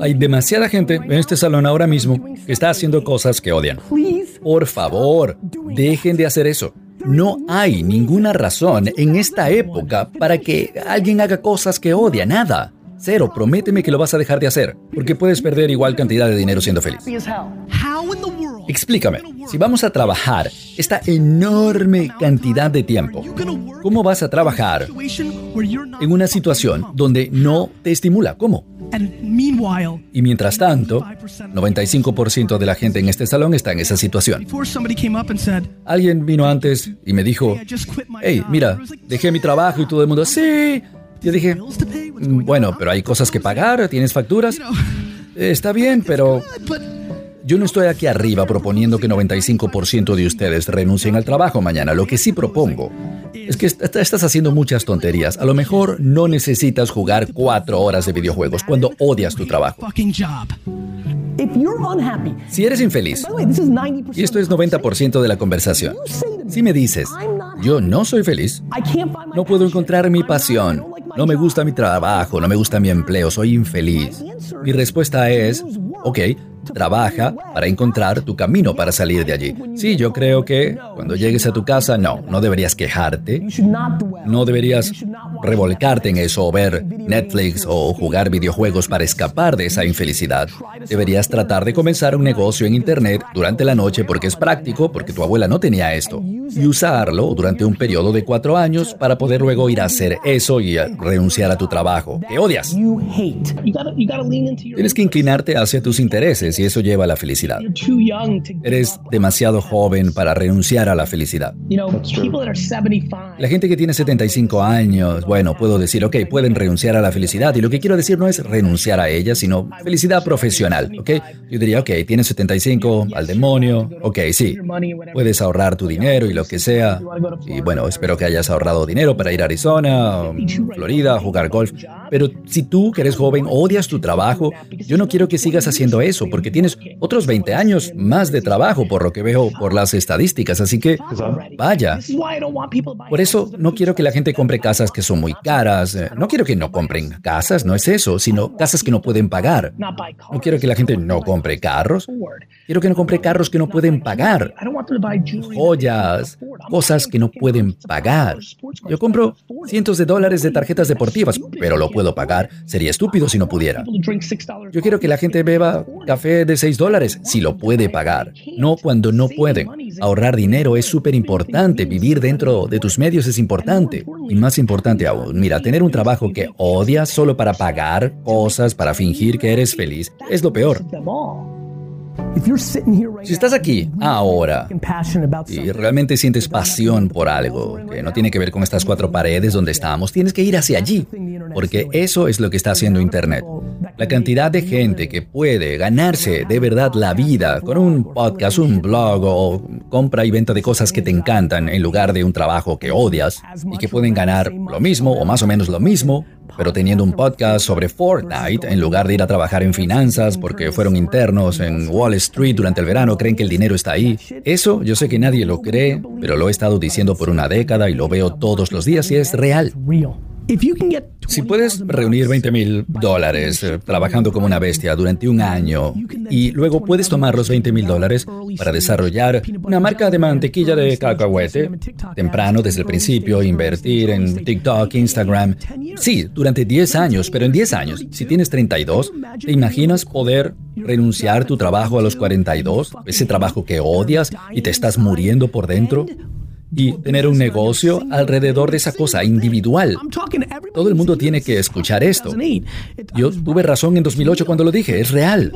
Hay demasiada gente en este salón ahora mismo que está haciendo cosas que odian. Por favor, dejen de hacer eso. No hay ninguna razón en esta época para que alguien haga cosas que odia, nada. Cero, prométeme que lo vas a dejar de hacer, porque puedes perder igual cantidad de dinero siendo feliz. Explícame, si vamos a trabajar esta enorme cantidad de tiempo, ¿cómo vas a trabajar en una situación donde no te estimula? ¿Cómo? Y mientras tanto, 95% de la gente en este salón está en esa situación. Alguien vino antes y me dijo, hey, mira, dejé mi trabajo y todo el mundo, sí. Yo dije, "Mm, bueno, pero hay cosas que pagar, tienes facturas. Está bien, pero yo no estoy aquí arriba proponiendo que 95% de ustedes renuncien al trabajo mañana. Lo que sí propongo es que est- estás haciendo muchas tonterías. A lo mejor no necesitas jugar cuatro horas de videojuegos cuando odias tu trabajo. Si eres infeliz, y esto es 90% de la conversación, si me dices, yo no soy feliz, no puedo encontrar mi pasión, no me gusta mi trabajo, no me gusta mi empleo, soy infeliz. Mi respuesta es, ok, trabaja para encontrar tu camino para salir de allí. Sí, yo creo que cuando llegues a tu casa, no, no deberías quejarte, no deberías revolcarte en eso o ver Netflix o jugar videojuegos para escapar de esa infelicidad. Deberías tratar de comenzar un negocio en Internet durante la noche porque es práctico, porque tu abuela no tenía esto, y usarlo durante un periodo de cuatro años para poder luego ir a hacer eso y a renunciar a tu trabajo, que odias. Tienes que inclinarte hacia tus intereses y eso lleva a la felicidad. Eres demasiado joven para renunciar a la felicidad. La gente que tiene 75 años, bueno, puedo decir, ok, pueden renunciar a la felicidad. Y lo que quiero decir no es renunciar a ella, sino felicidad profesional, ¿ok? Yo diría, ok, tienes 75, al demonio, ok, sí. Puedes ahorrar tu dinero y lo que sea. Y bueno, espero que hayas ahorrado dinero para ir a Arizona, Florida, jugar golf. Pero si tú, que eres joven, odias tu trabajo, yo no quiero que sigas haciendo eso, porque tienes otros 20 años más de trabajo, por lo que veo por las estadísticas. Así que, vaya. Por eso no quiero que la gente compre casas que son muy caras. Eh, No quiero que no compren casas, no es eso, sino casas que no pueden pagar. No quiero que la gente no compre carros. Quiero que no compre carros que no pueden pagar. Joyas, cosas que no pueden pagar. Yo compro cientos de dólares de tarjetas deportivas, pero lo puedo pagar. Sería estúpido si no pudiera. Yo quiero que la gente beba café de 6 dólares si lo puede pagar, no cuando no pueden. Ahorrar dinero es súper importante, vivir dentro de tus medios es importante. Y más importante aún, mira, tener un trabajo que odias solo para pagar cosas, para fingir que eres feliz, es lo peor. Si estás aquí ahora y realmente sientes pasión por algo que no tiene que ver con estas cuatro paredes donde estamos, tienes que ir hacia allí, porque eso es lo que está haciendo Internet. La cantidad de gente que puede ganarse de verdad la vida con un podcast, un blog o compra y venta de cosas que te encantan en lugar de un trabajo que odias y que pueden ganar lo mismo o más o menos lo mismo, pero teniendo un podcast sobre Fortnite en lugar de ir a trabajar en finanzas porque fueron internos en Wall Street durante el verano, creen que el dinero está ahí. Eso yo sé que nadie lo cree, pero lo he estado diciendo por una década y lo veo todos los días y es real. Si puedes reunir 20 mil dólares eh, trabajando como una bestia durante un año y luego puedes tomar los 20 mil dólares para desarrollar una marca de mantequilla de cacahuete temprano desde el principio, invertir en TikTok, Instagram. Sí, durante 10 años, pero en 10 años, si tienes 32, ¿te imaginas poder renunciar tu trabajo a los 42? Ese trabajo que odias y te estás muriendo por dentro y tener un negocio alrededor de esa cosa individual. Todo el mundo tiene que escuchar esto. Yo tuve razón en 2008 cuando lo dije, es real.